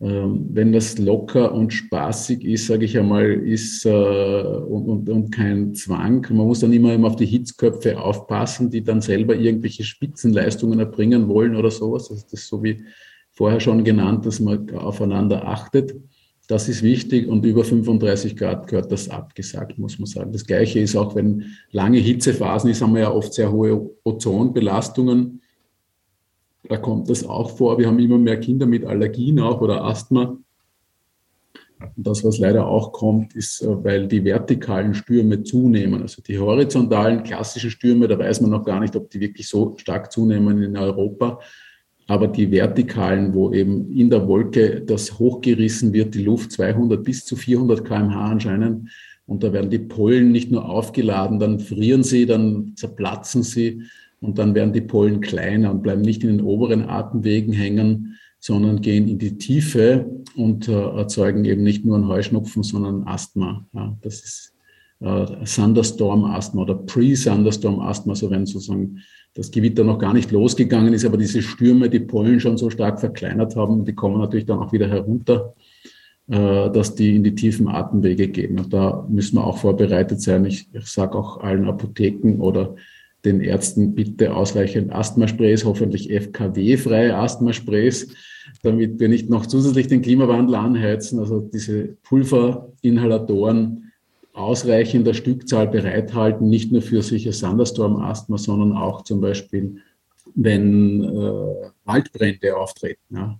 Ähm, wenn das locker und spaßig ist, sage ich einmal, ist äh, und, und, und, kein Zwang. Man muss dann immer auf die Hitzköpfe aufpassen, die dann selber irgendwelche Spitzenleistungen erbringen wollen oder sowas. Also das ist so wie vorher schon genannt, dass man aufeinander achtet. Das ist wichtig und über 35 Grad gehört das abgesagt, muss man sagen. Das Gleiche ist auch, wenn lange Hitzephasen ist, haben wir ja oft sehr hohe Ozonbelastungen. Da kommt das auch vor. Wir haben immer mehr Kinder mit Allergien auch oder Asthma. Und das, was leider auch kommt, ist, äh, weil die vertikalen Stürme zunehmen. Also die horizontalen klassischen Stürme, da weiß man noch gar nicht, ob die wirklich so stark zunehmen in Europa. Aber die vertikalen, wo eben in der Wolke das hochgerissen wird, die Luft 200 bis zu 400 kmh anscheinend, und da werden die Pollen nicht nur aufgeladen, dann frieren sie, dann zerplatzen sie und dann werden die Pollen kleiner und bleiben nicht in den oberen Atemwegen hängen, sondern gehen in die Tiefe und äh, erzeugen eben nicht nur einen Heuschnupfen, sondern Asthma. Ja, das ist äh, Thunderstorm-Asthma oder Pre-Thunderstorm-Asthma, so wenn sozusagen das Gewitter noch gar nicht losgegangen ist, aber diese Stürme die Pollen schon so stark verkleinert haben, die kommen natürlich dann auch wieder herunter, äh, dass die in die tiefen Atemwege gehen. Und da müssen wir auch vorbereitet sein. Ich, ich sage auch allen Apotheken oder den Ärzten bitte ausreichend Asthmasprays, hoffentlich FKW-freie Asthmasprays, damit wir nicht noch zusätzlich den Klimawandel anheizen. Also diese Pulverinhalatoren ausreichender Stückzahl bereithalten, nicht nur für sicher Thunderstorm-Asthma, sondern auch zum Beispiel, wenn äh, Waldbrände auftreten. Ja.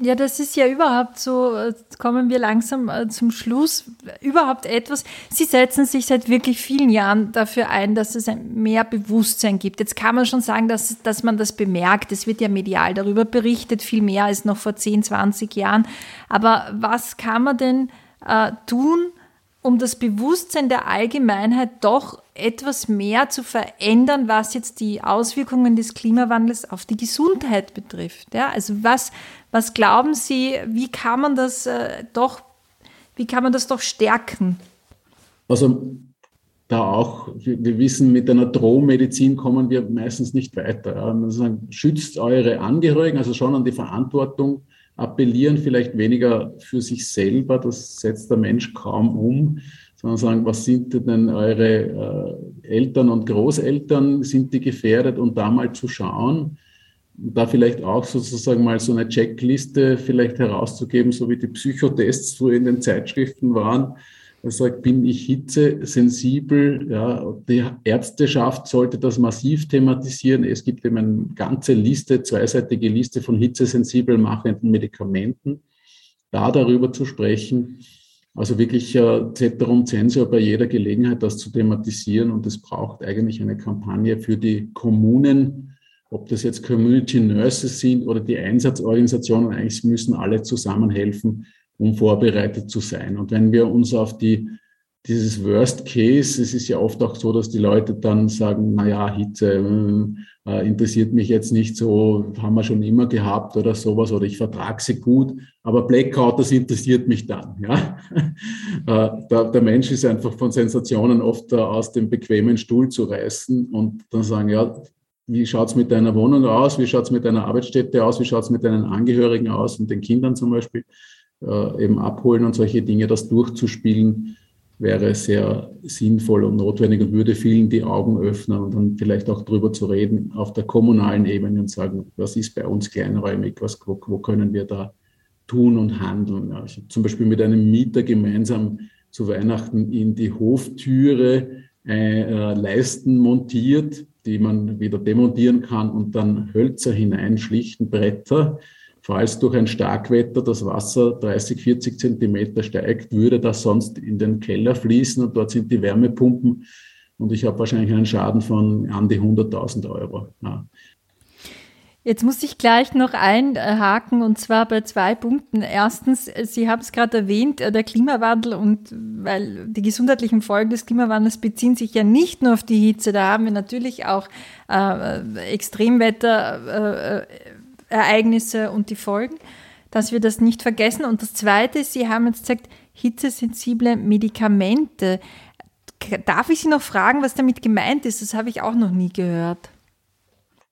Ja, das ist ja überhaupt so, kommen wir langsam äh, zum Schluss, überhaupt etwas. Sie setzen sich seit wirklich vielen Jahren dafür ein, dass es mehr Bewusstsein gibt. Jetzt kann man schon sagen, dass, dass man das bemerkt. Es wird ja medial darüber berichtet, viel mehr als noch vor 10, 20 Jahren. Aber was kann man denn äh, tun, um das Bewusstsein der Allgemeinheit doch etwas mehr zu verändern, was jetzt die Auswirkungen des Klimawandels auf die Gesundheit betrifft. Ja, also was, was glauben Sie, wie kann man das äh, doch, wie kann man das doch stärken? Also da auch, wir, wissen, mit einer Drohmedizin kommen wir meistens nicht weiter. Also schützt eure Angehörigen, also schon an die Verantwortung appellieren, vielleicht weniger für sich selber, das setzt der Mensch kaum um, sondern sagen, was sind denn eure äh, Eltern und Großeltern, sind die gefährdet? Und da mal zu schauen, da vielleicht auch sozusagen mal so eine Checkliste vielleicht herauszugeben, so wie die Psychotests früher in den Zeitschriften waren, er sagt, bin ich hitzesensibel? Ja, die Ärzteschaft sollte das massiv thematisieren. Es gibt eben eine ganze Liste, zweiseitige Liste von hitzesensibel machenden Medikamenten. Da darüber zu sprechen, also wirklich äh, Ceterum Censor bei jeder Gelegenheit, das zu thematisieren. Und es braucht eigentlich eine Kampagne für die Kommunen, ob das jetzt Community Nurses sind oder die Einsatzorganisationen, eigentlich müssen alle zusammenhelfen, um vorbereitet zu sein. Und wenn wir uns auf die, dieses Worst Case, es ist ja oft auch so, dass die Leute dann sagen, na ja, Hitze äh, interessiert mich jetzt nicht so, haben wir schon immer gehabt oder sowas, oder ich vertrage sie gut, aber Blackout, das interessiert mich dann. Ja? äh, der, der Mensch ist einfach von Sensationen oft äh, aus dem bequemen Stuhl zu reißen und dann sagen, ja, wie schaut's mit deiner Wohnung aus, wie schaut's mit deiner Arbeitsstätte aus, wie schaut's mit deinen Angehörigen aus und den Kindern zum Beispiel äh, eben abholen und solche Dinge, das durchzuspielen, wäre sehr sinnvoll und notwendig und würde vielen die Augen öffnen und dann vielleicht auch darüber zu reden auf der kommunalen Ebene und sagen, was ist bei uns kleinräumig, was, wo, wo können wir da tun und handeln. Ja, ich habe zum Beispiel mit einem Mieter gemeinsam zu Weihnachten in die Hoftüre äh, äh, Leisten montiert, die man wieder demontieren kann und dann Hölzer hineinschlichten, Bretter Falls durch ein Starkwetter das Wasser 30, 40 Zentimeter steigt, würde das sonst in den Keller fließen und dort sind die Wärmepumpen und ich habe wahrscheinlich einen Schaden von an die 100.000 Euro. Ja. Jetzt muss ich gleich noch einhaken und zwar bei zwei Punkten. Erstens, Sie haben es gerade erwähnt, äh, der Klimawandel und weil die gesundheitlichen Folgen des Klimawandels beziehen sich ja nicht nur auf die Hitze, da haben wir natürlich auch äh, Extremwetter. Äh, Ereignisse und die Folgen, dass wir das nicht vergessen. Und das Zweite, Sie haben jetzt gesagt, hitzesensible Medikamente. Darf ich Sie noch fragen, was damit gemeint ist? Das habe ich auch noch nie gehört.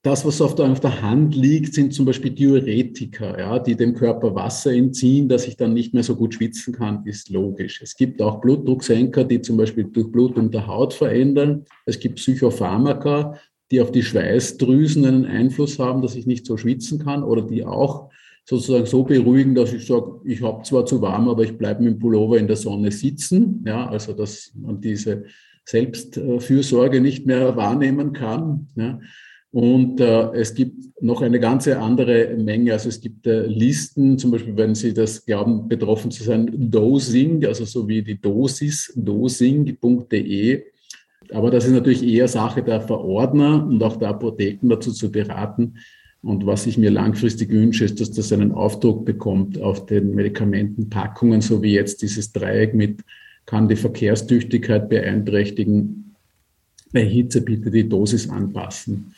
Das, was auf der, auf der Hand liegt, sind zum Beispiel Diuretika, ja, die dem Körper Wasser entziehen, dass ich dann nicht mehr so gut schwitzen kann, ist logisch. Es gibt auch Blutdrucksenker, die zum Beispiel durch Blutung der Haut verändern. Es gibt Psychopharmaka, die auf die Schweißdrüsen einen Einfluss haben, dass ich nicht so schwitzen kann oder die auch sozusagen so beruhigen, dass ich sage, ich habe zwar zu warm, aber ich bleibe mit dem Pullover in der Sonne sitzen. Ja, also dass man diese Selbstfürsorge nicht mehr wahrnehmen kann. Ja. Und äh, es gibt noch eine ganze andere Menge. Also es gibt äh, Listen, zum Beispiel, wenn Sie das glauben, betroffen zu sein, Dosing, also so wie die Dosis, dosing.de aber das ist natürlich eher Sache der Verordner und auch der Apotheken dazu zu beraten, Und was ich mir langfristig wünsche, ist, dass das einen Aufdruck bekommt auf den Medikamentenpackungen, so wie jetzt dieses Dreieck mit kann die Verkehrstüchtigkeit beeinträchtigen. Bei Hitze bitte die Dosis anpassen.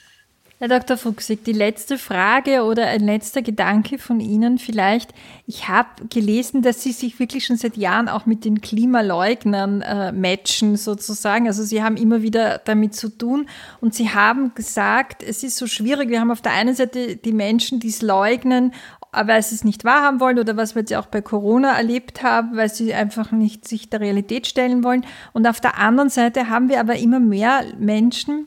Herr Dr. Fuchsig, die letzte Frage oder ein letzter Gedanke von Ihnen vielleicht. Ich habe gelesen, dass Sie sich wirklich schon seit Jahren auch mit den Klimaleugnern äh, matchen sozusagen. Also Sie haben immer wieder damit zu tun und Sie haben gesagt, es ist so schwierig. Wir haben auf der einen Seite die Menschen, die es leugnen, sie es nicht wahrhaben wollen oder was wir jetzt auch bei Corona erlebt haben, weil sie einfach nicht sich der Realität stellen wollen. Und auf der anderen Seite haben wir aber immer mehr Menschen,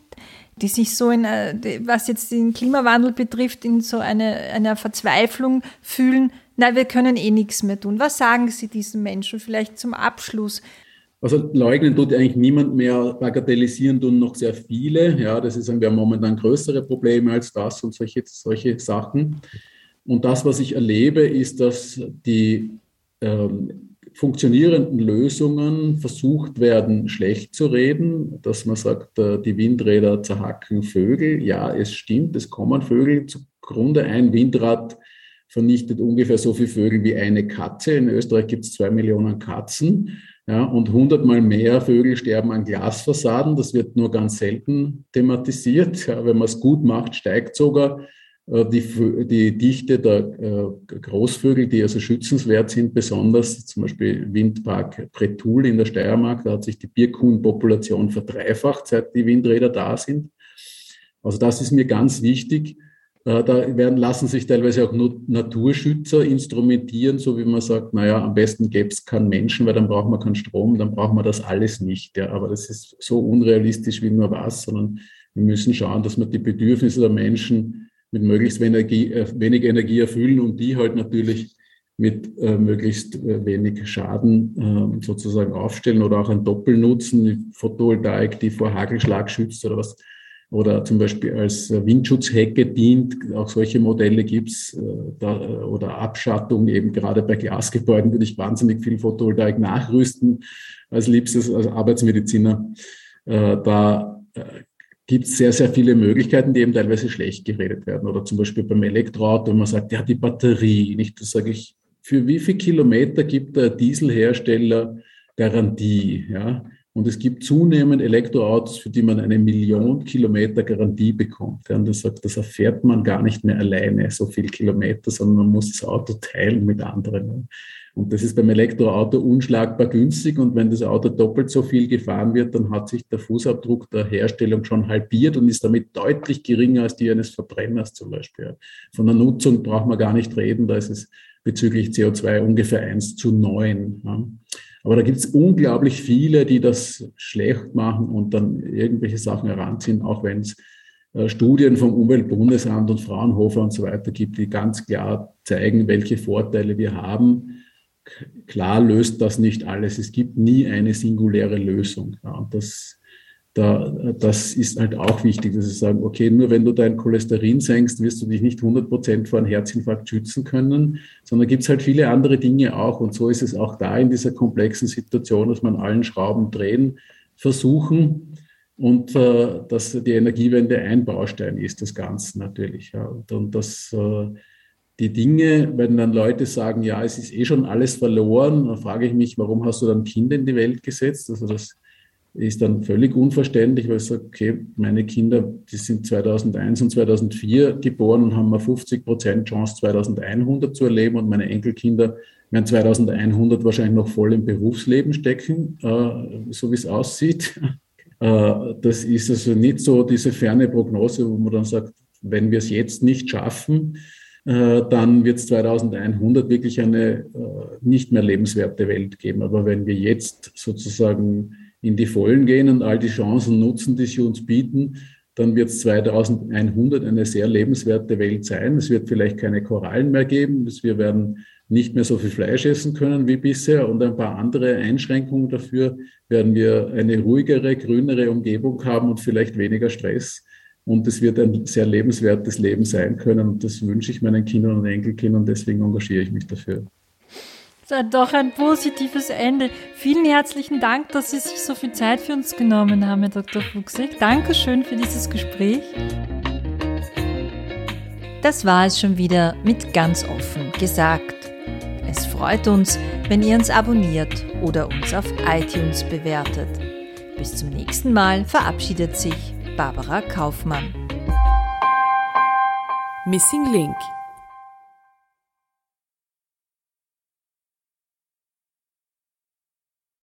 die sich so in, äh, was jetzt den Klimawandel betrifft, in so eine, einer Verzweiflung fühlen, na, wir können eh nichts mehr tun. Was sagen Sie diesen Menschen vielleicht zum Abschluss? Also leugnen tut eigentlich niemand mehr, bagatellisieren tun noch sehr viele. Ja, das ist, wir haben momentan größere Probleme als das und solche, solche Sachen. Und das, was ich erlebe, ist, dass die ähm, funktionierenden Lösungen versucht werden, schlecht zu reden, dass man sagt, äh, die Windräder zerhacken Vögel. Ja, es stimmt, es kommen Vögel zugrunde. Ein Windrad vernichtet ungefähr so viele Vögel wie eine Katze. In Österreich gibt es zwei Millionen Katzen. Ja, und hundertmal mehr Vögel sterben an Glasfassaden. Das wird nur ganz selten thematisiert. Ja, wenn man es gut macht, steigt sogar die, die Dichte der äh, Großvögel, die also schützenswert sind, besonders zum Beispiel Windpark Pretul in der Steiermark, da hat sich die Birkhuhnpopulation verdreifacht, seit die Windräder da sind. Also das ist mir ganz wichtig. Äh, da werden, lassen sich teilweise auch nur Naturschützer instrumentieren, so wie man sagt, naja, am besten gäbe es keinen Menschen, weil dann braucht man keinen Strom, dann braucht man das alles nicht. Ja, aber das ist so unrealistisch wie nur was, sondern wir müssen schauen, dass wir die Bedürfnisse der Menschen mit möglichst wenig Energie, äh, wenig Energie erfüllen und die halt natürlich mit äh, möglichst äh, wenig Schaden äh, sozusagen aufstellen oder auch ein Doppelnutzen, Photovoltaik, die vor Hagelschlag schützt oder was, oder zum Beispiel als Windschutzhecke dient. Auch solche Modelle gibt's äh, da, oder Abschattung eben gerade bei Glasgebäuden würde ich wahnsinnig viel Photovoltaik nachrüsten als liebstes als Arbeitsmediziner. Äh, da äh, gibt es sehr, sehr viele Möglichkeiten, die eben teilweise schlecht geredet werden. Oder zum Beispiel beim Elektroauto, wenn man sagt, ja, die Batterie, nicht? Das sage ich, für wie viele Kilometer gibt der Dieselhersteller Garantie? Ja? Und es gibt zunehmend Elektroautos, für die man eine Million Kilometer Garantie bekommt. Und das sagt, das erfährt man gar nicht mehr alleine, so viel Kilometer, sondern man muss das Auto teilen mit anderen. Und das ist beim Elektroauto unschlagbar günstig. Und wenn das Auto doppelt so viel gefahren wird, dann hat sich der Fußabdruck der Herstellung schon halbiert und ist damit deutlich geringer als die eines Verbrenners zum Beispiel. Von der Nutzung braucht man gar nicht reden. Da ist es bezüglich CO2 ungefähr eins zu neun. Aber da gibt es unglaublich viele, die das schlecht machen und dann irgendwelche Sachen heranziehen, auch wenn es äh, Studien vom Umweltbundesamt und Fraunhofer und so weiter gibt, die ganz klar zeigen, welche Vorteile wir haben klar löst das nicht alles. Es gibt nie eine singuläre Lösung. Ja, und das, da, das ist halt auch wichtig, dass sie sagen, okay, nur wenn du dein Cholesterin senkst, wirst du dich nicht 100 Prozent vor einem Herzinfarkt schützen können, sondern gibt es halt viele andere Dinge auch. Und so ist es auch da in dieser komplexen Situation, dass man allen Schrauben drehen versuchen und äh, dass die Energiewende ein Baustein ist des Ganzen natürlich. Ja. Und, und das äh, die Dinge, wenn dann Leute sagen, ja, es ist eh schon alles verloren, dann frage ich mich, warum hast du dann Kinder in die Welt gesetzt? Also das ist dann völlig unverständlich, weil ich sage, okay, meine Kinder, die sind 2001 und 2004 geboren und haben eine 50 Prozent Chance, 2100 zu erleben und meine Enkelkinder werden 2100 wahrscheinlich noch voll im Berufsleben stecken, äh, so wie es aussieht. Äh, das ist also nicht so diese ferne Prognose, wo man dann sagt, wenn wir es jetzt nicht schaffen, äh, dann wird es 2100 wirklich eine äh, nicht mehr lebenswerte Welt geben. Aber wenn wir jetzt sozusagen in die Vollen gehen und all die Chancen nutzen, die sie uns bieten, dann wird es 2100 eine sehr lebenswerte Welt sein. Es wird vielleicht keine Korallen mehr geben. Wir werden nicht mehr so viel Fleisch essen können wie bisher und ein paar andere Einschränkungen dafür werden wir eine ruhigere, grünere Umgebung haben und vielleicht weniger Stress. Und es wird ein sehr lebenswertes Leben sein können. Und das wünsche ich meinen Kindern und Enkelkindern. Deswegen engagiere ich mich dafür. Doch ein positives Ende. Vielen herzlichen Dank, dass Sie sich so viel Zeit für uns genommen haben, Herr Dr. Fuchsig. Dankeschön für dieses Gespräch. Das war es schon wieder mit ganz offen gesagt. Es freut uns, wenn ihr uns abonniert oder uns auf iTunes bewertet. Bis zum nächsten Mal verabschiedet sich Barbara Kaufmann. Missing Link